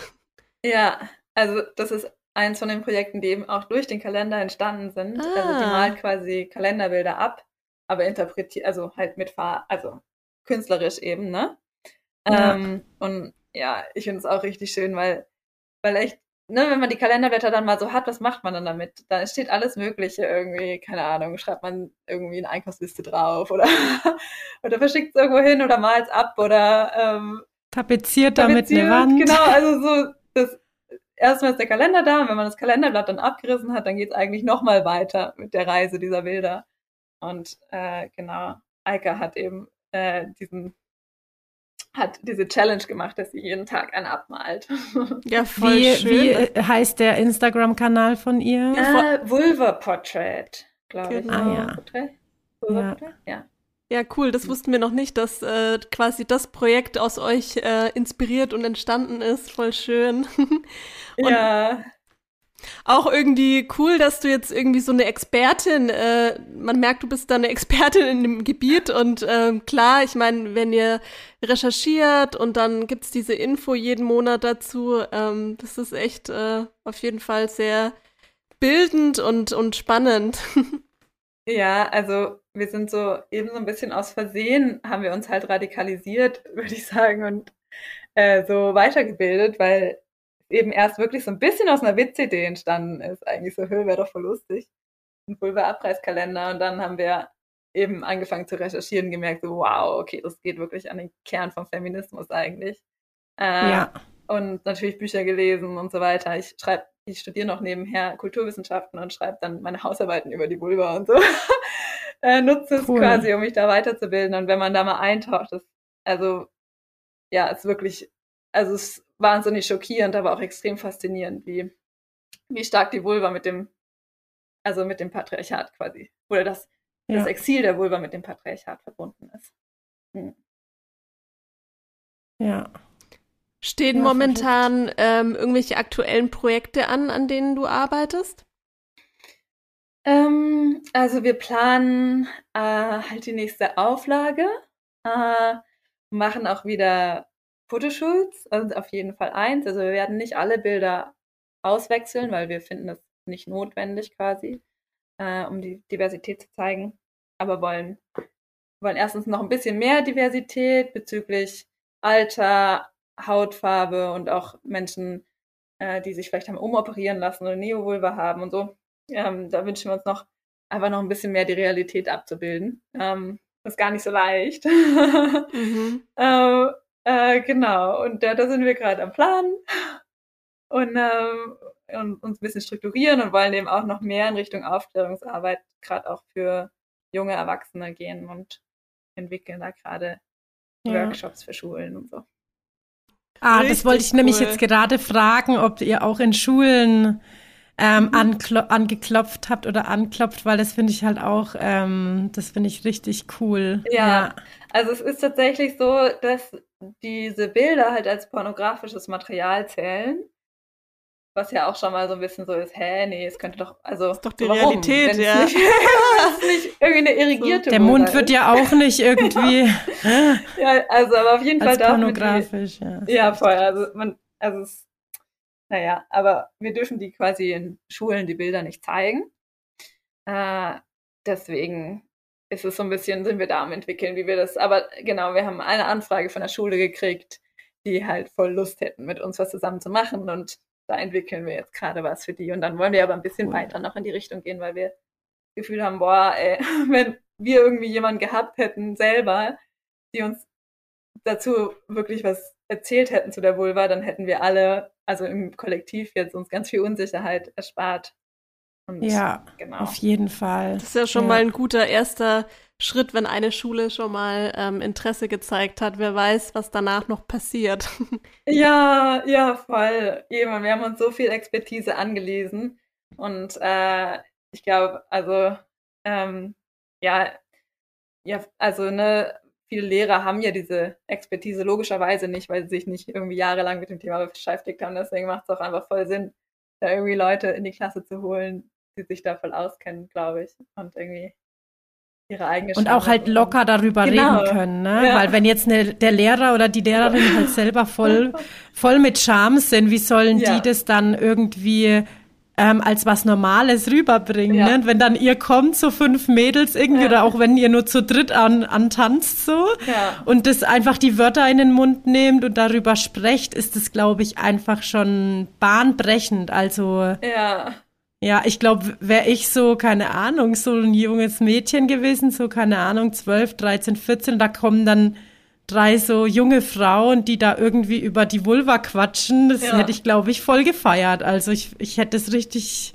Ja, also das ist eins von den Projekten, die eben auch durch den Kalender entstanden sind. Ah. Also die ah. malt quasi Kalenderbilder ab, aber interpretiert, also halt mit Fahr also künstlerisch eben, ne? Ja. Ähm, und ja, ich finde es auch richtig schön, weil, weil echt, ne, wenn man die Kalenderblätter dann mal so hat, was macht man dann damit? Da steht alles Mögliche irgendwie, keine Ahnung, schreibt man irgendwie eine Einkaufsliste drauf oder, oder verschickt es irgendwo hin oder malt es ab oder ähm, tapeziert damit eine Wand. Genau, also so, das erstmal ist der Kalender da und wenn man das Kalenderblatt dann abgerissen hat, dann geht es eigentlich nochmal weiter mit der Reise dieser Bilder. Und äh, genau, Eike hat eben äh, diesen hat diese Challenge gemacht, dass sie jeden Tag einen abmalt. Ja, voll wie, schön. Wie heißt der Instagram-Kanal von ihr? Äh, Vulva Portrait, glaube genau. ich. Ah, ja. Portrait? Vulva ja. Portrait? Ja. Ja, cool. Das wussten wir noch nicht, dass äh, quasi das Projekt aus euch äh, inspiriert und entstanden ist. Voll schön. ja. Auch irgendwie cool, dass du jetzt irgendwie so eine Expertin, äh, man merkt, du bist da eine Expertin in dem Gebiet und äh, klar, ich meine, wenn ihr recherchiert und dann gibt's diese Info jeden Monat dazu, ähm, das ist echt äh, auf jeden Fall sehr bildend und, und spannend. Ja, also wir sind so eben so ein bisschen aus Versehen, haben wir uns halt radikalisiert, würde ich sagen, und äh, so weitergebildet, weil eben erst wirklich so ein bisschen aus einer Witzidee entstanden ist. Eigentlich so, Höhe wäre doch voll lustig. Ein Pulverabreißkalender. Und dann haben wir eben angefangen zu recherchieren, gemerkt, so, wow, okay, das geht wirklich an den Kern vom Feminismus eigentlich. Äh, ja. Und natürlich Bücher gelesen und so weiter. Ich schreibe, ich studiere noch nebenher Kulturwissenschaften und schreibe dann meine Hausarbeiten über die Vulva und so. äh, nutze es cool. quasi, um mich da weiterzubilden. Und wenn man da mal eintaucht, ist, also, ja, ist wirklich, also es ist wahnsinnig schockierend, aber auch extrem faszinierend, wie, wie stark die Vulva mit dem, also mit dem Patriarchat quasi, oder das, ja. das Exil der Vulva mit dem Patriarchat verbunden ist. Hm. Ja. Stehen ja, momentan ähm, irgendwelche aktuellen Projekte an, an denen du arbeitest? Ähm, also wir planen äh, halt die nächste Auflage, äh, machen auch wieder Fotoshoots, also auf jeden Fall eins. Also wir werden nicht alle Bilder auswechseln, weil wir finden das nicht notwendig quasi, äh, um die Diversität zu zeigen. Aber wollen, wollen erstens noch ein bisschen mehr Diversität bezüglich Alter, Hautfarbe und auch Menschen, äh, die sich vielleicht haben umoperieren lassen oder Neovulva haben und so. Ähm, da wünschen wir uns noch einfach noch ein bisschen mehr die Realität abzubilden. Ähm, ist gar nicht so leicht. mhm. äh, äh, genau, und da, da sind wir gerade am Plan und, ähm, und uns ein bisschen strukturieren und wollen eben auch noch mehr in Richtung Aufklärungsarbeit, gerade auch für junge Erwachsene gehen und entwickeln da gerade ja. Workshops für Schulen und so. Ah, Richtig das wollte ich cool. nämlich jetzt gerade fragen, ob ihr auch in Schulen ähm, mhm. angeklopft habt oder anklopft, weil das finde ich halt auch, ähm, das finde ich richtig cool. Ja, ja, also es ist tatsächlich so, dass diese Bilder halt als pornografisches Material zählen. Was ja auch schon mal so ein bisschen so ist, hä, nee, es könnte doch, also. Das ist doch die warum? Realität, ja. Nicht, nicht irgendwie eine irrigierte. Der Mund ist. wird ja auch nicht irgendwie. ja, also, aber auf jeden Fall darf pornografisch, die, ja. Ja, voll. Also, man, also, es, naja, aber wir dürfen die quasi in Schulen die Bilder nicht zeigen. Äh, deswegen ist es so ein bisschen, sind wir da am entwickeln, wie wir das, aber genau, wir haben eine Anfrage von der Schule gekriegt, die halt voll Lust hätten, mit uns was zusammen zu machen und da entwickeln wir jetzt gerade was für die und dann wollen wir aber ein bisschen cool. weiter noch in die Richtung gehen, weil wir das Gefühl haben, boah, ey, wenn wir irgendwie jemanden gehabt hätten selber, die uns dazu wirklich was erzählt hätten zu der Vulva, dann hätten wir alle, also im Kollektiv jetzt uns ganz viel Unsicherheit erspart. Und ja, genau. auf jeden Fall. Das ist ja schon ja. mal ein guter erster Schritt, wenn eine Schule schon mal ähm, Interesse gezeigt hat. Wer weiß, was danach noch passiert. Ja, ja, voll. Eben, wir haben uns so viel Expertise angelesen. Und äh, ich glaube, also, ähm, ja, ja, also, ne, viele Lehrer haben ja diese Expertise logischerweise nicht, weil sie sich nicht irgendwie jahrelang mit dem Thema beschäftigt haben. Deswegen macht es auch einfach voll Sinn, da irgendwie Leute in die Klasse zu holen, die sich da voll auskennen, glaube ich. Und irgendwie ihre eigene Und auch halt locker darüber genau. reden können, ne? Ja. Weil wenn jetzt ne, der Lehrer oder die Lehrerin halt selber voll, voll mit Charme sind, wie sollen ja. die das dann irgendwie ähm, als was Normales rüberbringen. Ja. Ne? Und wenn dann ihr kommt, so fünf Mädels irgendwie, ja. oder auch wenn ihr nur zu dritt an, antanzt so ja. und das einfach die Wörter in den Mund nehmt und darüber sprecht, ist das, glaube ich, einfach schon bahnbrechend. Also ja. Ja, ich glaube, wäre ich so, keine Ahnung, so ein junges Mädchen gewesen, so, keine Ahnung, 12, 13, 14, da kommen dann drei so junge Frauen, die da irgendwie über die Vulva quatschen. Das ja. hätte ich, glaube ich, voll gefeiert. Also ich, ich hätte es richtig.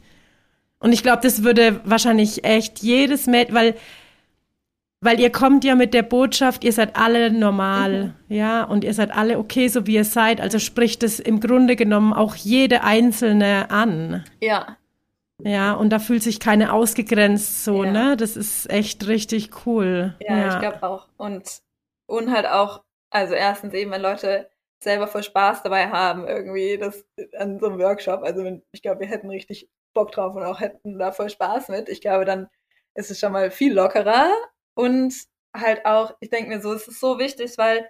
Und ich glaube, das würde wahrscheinlich echt jedes Mädchen, weil, weil ihr kommt ja mit der Botschaft, ihr seid alle normal, mhm. ja, und ihr seid alle okay, so wie ihr seid. Also spricht es im Grunde genommen auch jede Einzelne an. Ja. Ja, und da fühlt sich keine ausgegrenzt so, ja. ne? Das ist echt richtig cool. Ja, ja. ich glaube auch. Und und halt auch, also erstens eben, wenn Leute selber voll Spaß dabei haben, irgendwie das an so einem Workshop. Also wenn, ich glaube, wir hätten richtig Bock drauf und auch hätten da voll Spaß mit. Ich glaube, dann ist es schon mal viel lockerer. Und halt auch, ich denke mir so, es ist so wichtig, weil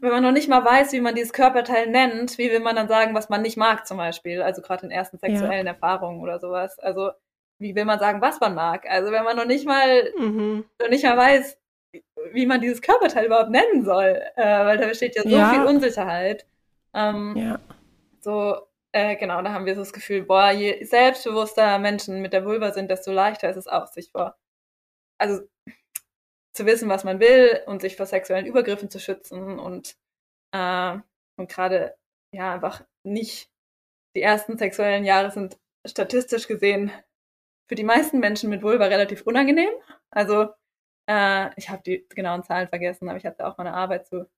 wenn man noch nicht mal weiß, wie man dieses Körperteil nennt, wie will man dann sagen, was man nicht mag zum Beispiel? Also gerade in ersten sexuellen ja. Erfahrungen oder sowas. Also wie will man sagen, was man mag? Also wenn man noch nicht mal, mhm. noch nicht mal weiß, wie man dieses Körperteil überhaupt nennen soll, äh, weil da besteht ja so ja. viel Unsicherheit. Ähm, ja. So, äh, genau, da haben wir so das Gefühl, boah, je selbstbewusster Menschen mit der Vulva sind, desto leichter ist es auch, sich vor, also zu wissen, was man will und sich vor sexuellen Übergriffen zu schützen und, äh, und gerade, ja, einfach nicht, die ersten sexuellen Jahre sind statistisch gesehen für die meisten Menschen mit Vulva relativ unangenehm. Also äh, ich habe die genauen Zahlen vergessen, aber ich hatte auch mal eine Arbeit zu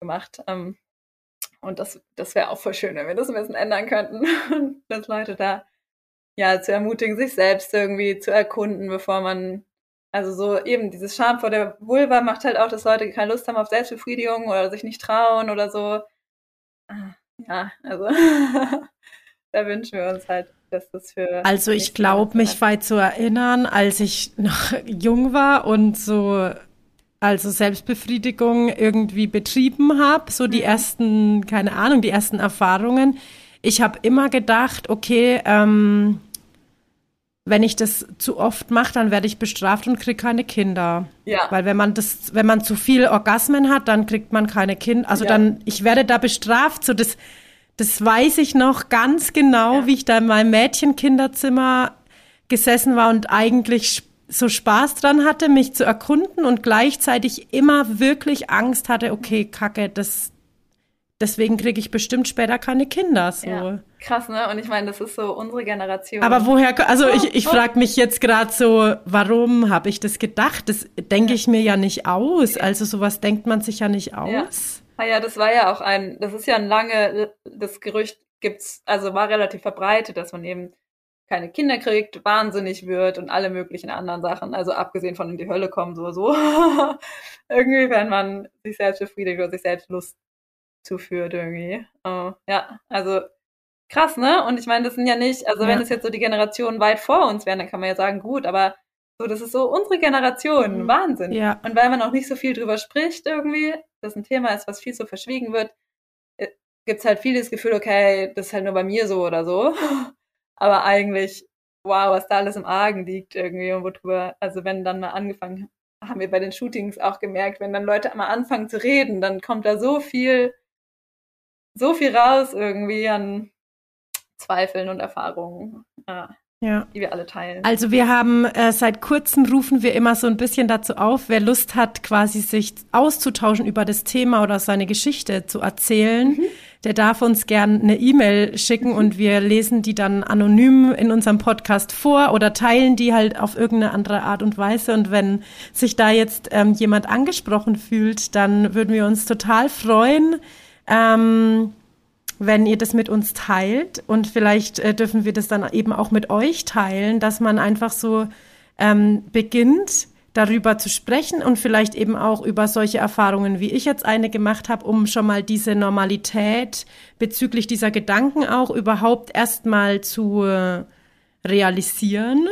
gemacht. Ähm, und das, das wäre auch voll schön, wenn wir das ein bisschen ändern könnten. dass Leute da ja zu ermutigen, sich selbst irgendwie zu erkunden, bevor man also so eben dieses Scham vor der Vulva macht halt auch, dass Leute keine Lust haben auf Selbstbefriedigung oder sich nicht trauen oder so. Ah, ja, also da wünschen wir uns halt dass das für. Also ich glaube, mich weit zu erinnern, als ich noch jung war und so also Selbstbefriedigung irgendwie betrieben habe, so die mhm. ersten, keine Ahnung, die ersten Erfahrungen. Ich habe immer gedacht, okay, ähm, wenn ich das zu oft mache, dann werde ich bestraft und kriege keine Kinder. Ja. Weil wenn man das, wenn man zu viel Orgasmen hat, dann kriegt man keine Kinder. Also ja. dann, ich werde da bestraft. So das, das weiß ich noch ganz genau, ja. wie ich da in meinem Mädchenkinderzimmer gesessen war und eigentlich so Spaß dran hatte, mich zu erkunden und gleichzeitig immer wirklich Angst hatte, okay, Kacke, das deswegen kriege ich bestimmt später keine Kinder. So. Ja, krass, ne? Und ich meine, das ist so unsere Generation. Aber woher, also ich, ich oh. frage mich jetzt gerade so, warum habe ich das gedacht? Das denke ich mir ja nicht aus. Also sowas denkt man sich ja nicht aus. Ja. Ah ja, das war ja auch ein, das ist ja ein lange, das Gerücht gibt's, also war relativ verbreitet, dass man eben keine Kinder kriegt, wahnsinnig wird und alle möglichen anderen Sachen, also abgesehen von in die Hölle kommen, so, so. irgendwie, wenn man sich selbst befriedigt oder sich selbst Lust zuführt, irgendwie. Uh, ja, also krass, ne? Und ich meine, das sind ja nicht, also ja. wenn es jetzt so die Generationen weit vor uns wären, dann kann man ja sagen, gut, aber so, das ist so unsere Generation, mhm. Wahnsinn. Ja. Und weil man auch nicht so viel drüber spricht irgendwie, das ein Thema ist, was viel so verschwiegen wird, äh, gibt's halt viel das Gefühl, okay, das ist halt nur bei mir so oder so. Aber eigentlich, wow, was da alles im Argen liegt irgendwie und worüber, also wenn dann mal angefangen, haben wir bei den Shootings auch gemerkt, wenn dann Leute mal anfangen zu reden, dann kommt da so viel, so viel raus irgendwie an Zweifeln und Erfahrungen. Ja ja. die wir alle teilen. Also wir haben äh, seit kurzem rufen wir immer so ein bisschen dazu auf, wer Lust hat, quasi sich auszutauschen über das Thema oder seine Geschichte zu erzählen, mhm. der darf uns gern eine E-Mail schicken mhm. und wir lesen die dann anonym in unserem Podcast vor oder teilen die halt auf irgendeine andere Art und Weise. Und wenn sich da jetzt ähm, jemand angesprochen fühlt, dann würden wir uns total freuen. Ähm, wenn ihr das mit uns teilt und vielleicht äh, dürfen wir das dann eben auch mit euch teilen, dass man einfach so ähm, beginnt, darüber zu sprechen und vielleicht eben auch über solche Erfahrungen, wie ich jetzt eine gemacht habe, um schon mal diese Normalität bezüglich dieser Gedanken auch überhaupt erstmal zu äh, realisieren.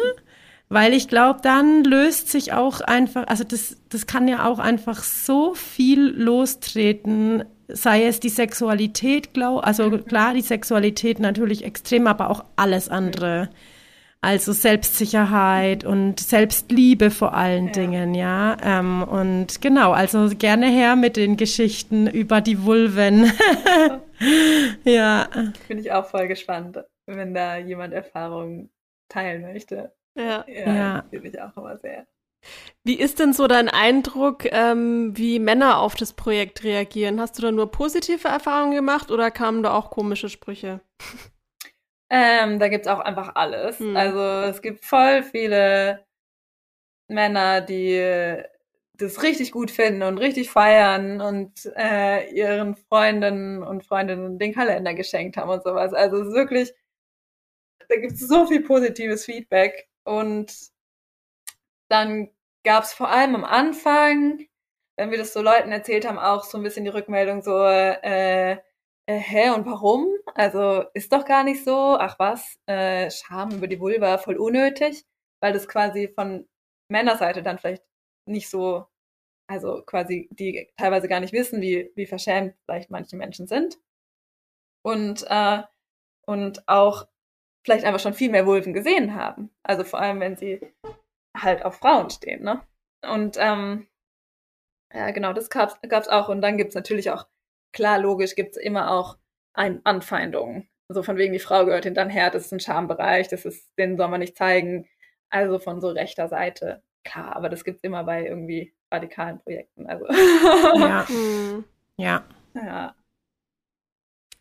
Weil ich glaube, dann löst sich auch einfach, also das, das kann ja auch einfach so viel lostreten, sei es die Sexualität, glaub, also klar, die Sexualität natürlich extrem, aber auch alles andere. Also Selbstsicherheit und Selbstliebe vor allen ja. Dingen, ja. Ähm, und genau, also gerne her mit den Geschichten über die Vulven. ja. Finde ich auch voll gespannt, wenn da jemand Erfahrungen teilen möchte. Ja. Ja, ja. finde ich auch immer sehr. Wie ist denn so dein Eindruck, ähm, wie Männer auf das Projekt reagieren? Hast du da nur positive Erfahrungen gemacht oder kamen da auch komische Sprüche? Ähm, da gibt es auch einfach alles. Hm. Also es gibt voll viele Männer, die das richtig gut finden und richtig feiern und äh, ihren Freundinnen und Freundinnen den Kalender geschenkt haben und sowas. Also es ist wirklich, da gibt es so viel positives Feedback und dann gab es vor allem am Anfang, wenn wir das so Leuten erzählt haben, auch so ein bisschen die Rückmeldung so, äh, äh, hä, und warum? Also ist doch gar nicht so, ach was, äh, Scham über die Vulva voll unnötig, weil das quasi von Männerseite dann vielleicht nicht so, also quasi die teilweise gar nicht wissen, wie, wie verschämt vielleicht manche Menschen sind. Und, äh, und auch vielleicht einfach schon viel mehr Vulven gesehen haben. Also vor allem, wenn sie halt auf Frauen stehen, ne? Und ähm, ja, genau, das gab's, gab's auch. Und dann gibt's natürlich auch, klar, logisch, gibt's immer auch ein Anfeindungen. Also von wegen, die Frau gehört hinter her, das ist ein Schambereich, das ist, den soll man nicht zeigen. Also von so rechter Seite. Klar, aber das gibt's immer bei irgendwie radikalen Projekten. Also. Ja. Hm. ja. Ja.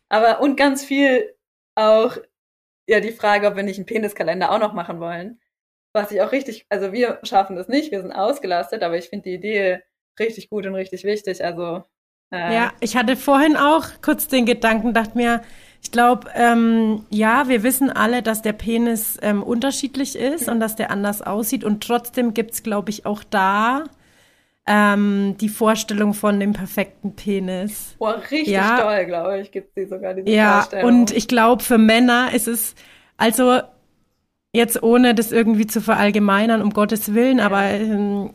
Aber und ganz viel auch ja die Frage, ob wir nicht einen Peniskalender auch noch machen wollen. Was ich auch richtig, also wir schaffen das nicht, wir sind ausgelastet, aber ich finde die Idee richtig gut und richtig wichtig. Also äh, ja, ich hatte vorhin auch kurz den Gedanken, dachte mir, ich glaube, ähm, ja, wir wissen alle, dass der Penis ähm, unterschiedlich ist und dass der anders aussieht. Und trotzdem gibt's, glaube ich, auch da ähm, die Vorstellung von dem perfekten Penis. Boah, richtig ja. toll, glaube ich, gibt sie sogar diese ja, Vorstellung. Ja, und ich glaube, für Männer ist es, also jetzt ohne das irgendwie zu verallgemeinern, um Gottes Willen, aber ähm,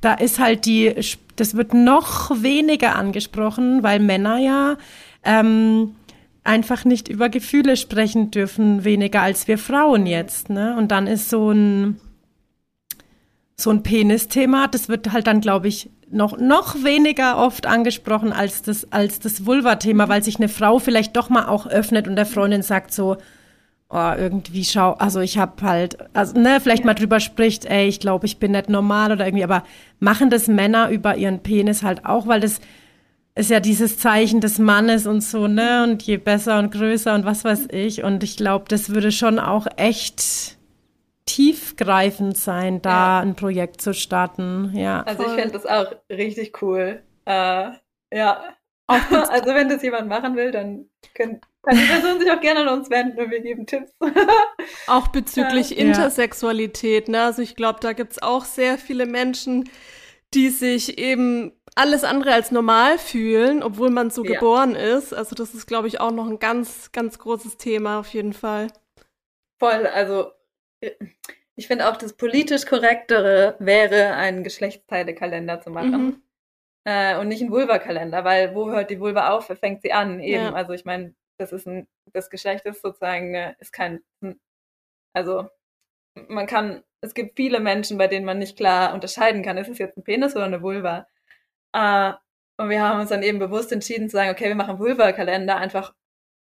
da ist halt die, das wird noch weniger angesprochen, weil Männer ja ähm, einfach nicht über Gefühle sprechen dürfen, weniger als wir Frauen jetzt. Ne? Und dann ist so ein so ein Penis-Thema, das wird halt dann, glaube ich, noch, noch weniger oft angesprochen als das, als das Vulva-Thema, weil sich eine Frau vielleicht doch mal auch öffnet und der Freundin sagt so, oh, irgendwie schau, also ich habe halt, also ne, vielleicht mal drüber spricht, ey, ich glaube, ich bin nicht normal oder irgendwie, aber machen das Männer über ihren Penis halt auch, weil das ist ja dieses Zeichen des Mannes und so, ne, und je besser und größer und was weiß ich und ich glaube, das würde schon auch echt tiefgreifend sein, da ja. ein Projekt zu starten, ja. Also ich finde das auch richtig cool, äh, ja. also wenn das jemand machen will, dann können kann die Person sich auch gerne an uns wenden und wir geben Tipps. auch bezüglich ja. Intersexualität, ne? Also ich glaube, da gibt's auch sehr viele Menschen, die sich eben alles andere als normal fühlen, obwohl man so ja. geboren ist. Also das ist, glaube ich, auch noch ein ganz, ganz großes Thema auf jeden Fall. Voll, also ich finde auch das politisch korrektere wäre, einen Geschlechtsteilekalender zu machen. Mhm. Äh, und nicht einen Vulva-Kalender, weil wo hört die Vulva auf, fängt sie an? Eben, ja. also ich meine, das ist ein, das Geschlecht ist sozusagen, äh, ist kein, also man kann, es gibt viele Menschen, bei denen man nicht klar unterscheiden kann, ist es jetzt ein Penis oder eine Vulva. Äh, und wir haben uns dann eben bewusst entschieden zu sagen, okay, wir machen Vulva-Kalender einfach,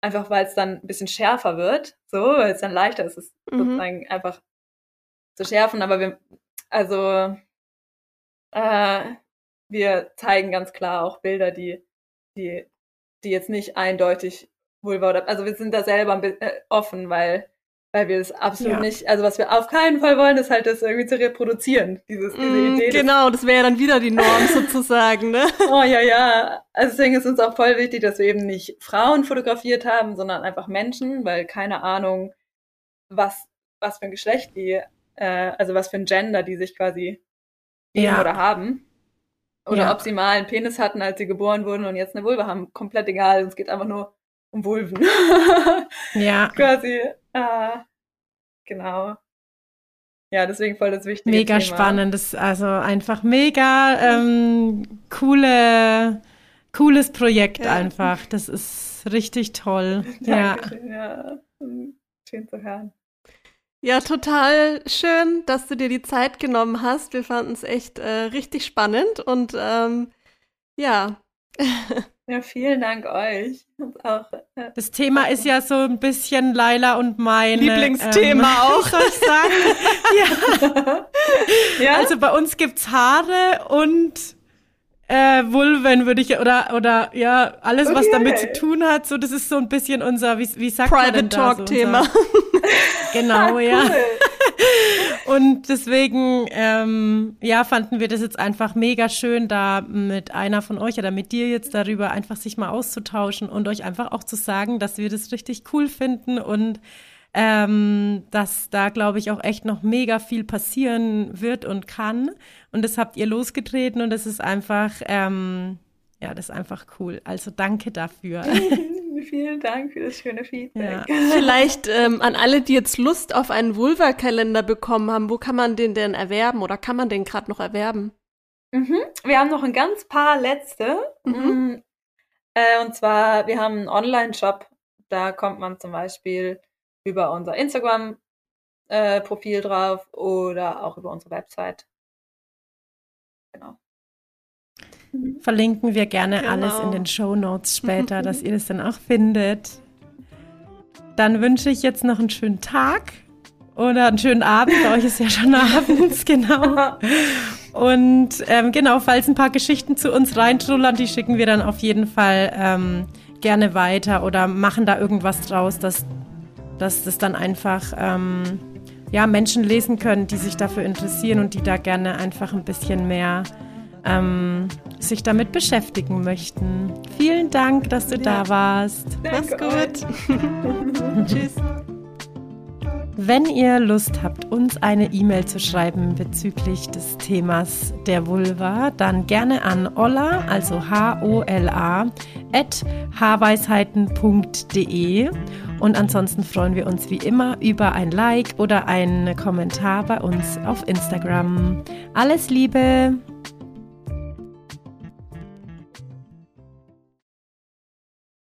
einfach weil es dann ein bisschen schärfer wird, so, weil es dann leichter ist, es mhm. sozusagen einfach zu schärfen. Aber wir, also, äh, wir zeigen ganz klar auch Bilder, die, die, die jetzt nicht eindeutig Vulva oder, also wir sind da selber äh, offen, weil, weil wir es absolut ja. nicht, also was wir auf keinen Fall wollen, ist halt das irgendwie zu reproduzieren, dieses, diese mm, Idee. Genau, das wäre ja dann wieder die Norm sozusagen, ne? Oh ja, ja. Also deswegen ist uns auch voll wichtig, dass wir eben nicht Frauen fotografiert haben, sondern einfach Menschen, weil keine Ahnung, was, was für ein Geschlecht die, äh, also was für ein Gender die sich quasi ja. oder haben. Oder ja. ob sie mal einen Penis hatten, als sie geboren wurden und jetzt eine Vulva haben, komplett egal. Es geht einfach nur um Vulven. ja. Quasi. Äh, genau. Ja, deswegen voll das Wichtige. Mega Thema. spannend. Das also einfach mega ähm, coole cooles Projekt ja. einfach. Das ist richtig toll. Dankeschön, ja. ja. Schön zu hören. Ja, total schön, dass du dir die Zeit genommen hast. Wir fanden es echt äh, richtig spannend und ähm, ja. Ja, vielen Dank euch. Auch, äh, das Thema ist ja so ein bisschen Laila und mein Lieblingsthema ähm, auch, soll ich sagen. ja. ja. Also bei uns gibt's Haare und äh, Vulven würde ich oder oder ja alles was okay. damit zu tun hat. So das ist so ein bisschen unser wie, wie sagt Private man denn Talk so, Thema. Genau ah, ja. und deswegen ähm, ja fanden wir das jetzt einfach mega schön da mit einer von euch oder mit dir jetzt darüber einfach sich mal auszutauschen und euch einfach auch zu sagen dass wir das richtig cool finden und ähm, dass da, glaube ich, auch echt noch mega viel passieren wird und kann. Und das habt ihr losgetreten und das ist einfach, ähm, ja, das ist einfach cool. Also danke dafür. Vielen Dank für das schöne Feedback. Ja. Vielleicht ähm, an alle, die jetzt Lust auf einen Vulva-Kalender bekommen haben, wo kann man den denn erwerben oder kann man den gerade noch erwerben? Mhm. Wir haben noch ein ganz paar letzte. Mhm. Mm, äh, und zwar, wir haben einen Online-Shop. Da kommt man zum Beispiel über unser Instagram-Profil äh, drauf oder auch über unsere Website. Genau. Verlinken wir gerne genau. alles in den Show Notes später, dass ihr das dann auch findet. Dann wünsche ich jetzt noch einen schönen Tag oder einen schönen Abend. Bei euch ist ja schon abends, genau. Und ähm, genau, falls ein paar Geschichten zu uns reintrullern, die schicken wir dann auf jeden Fall ähm, gerne weiter oder machen da irgendwas draus, dass dass das dann einfach ähm, ja, Menschen lesen können, die sich dafür interessieren und die da gerne einfach ein bisschen mehr ähm, sich damit beschäftigen möchten. Vielen Dank, dass du ja. da warst. Mach's gut. Tschüss. Wenn ihr Lust habt, uns eine E-Mail zu schreiben bezüglich des Themas der Vulva, dann gerne an Ola, also H-O-L-A, at haarweisheiten.de. Und ansonsten freuen wir uns wie immer über ein Like oder einen Kommentar bei uns auf Instagram. Alles Liebe!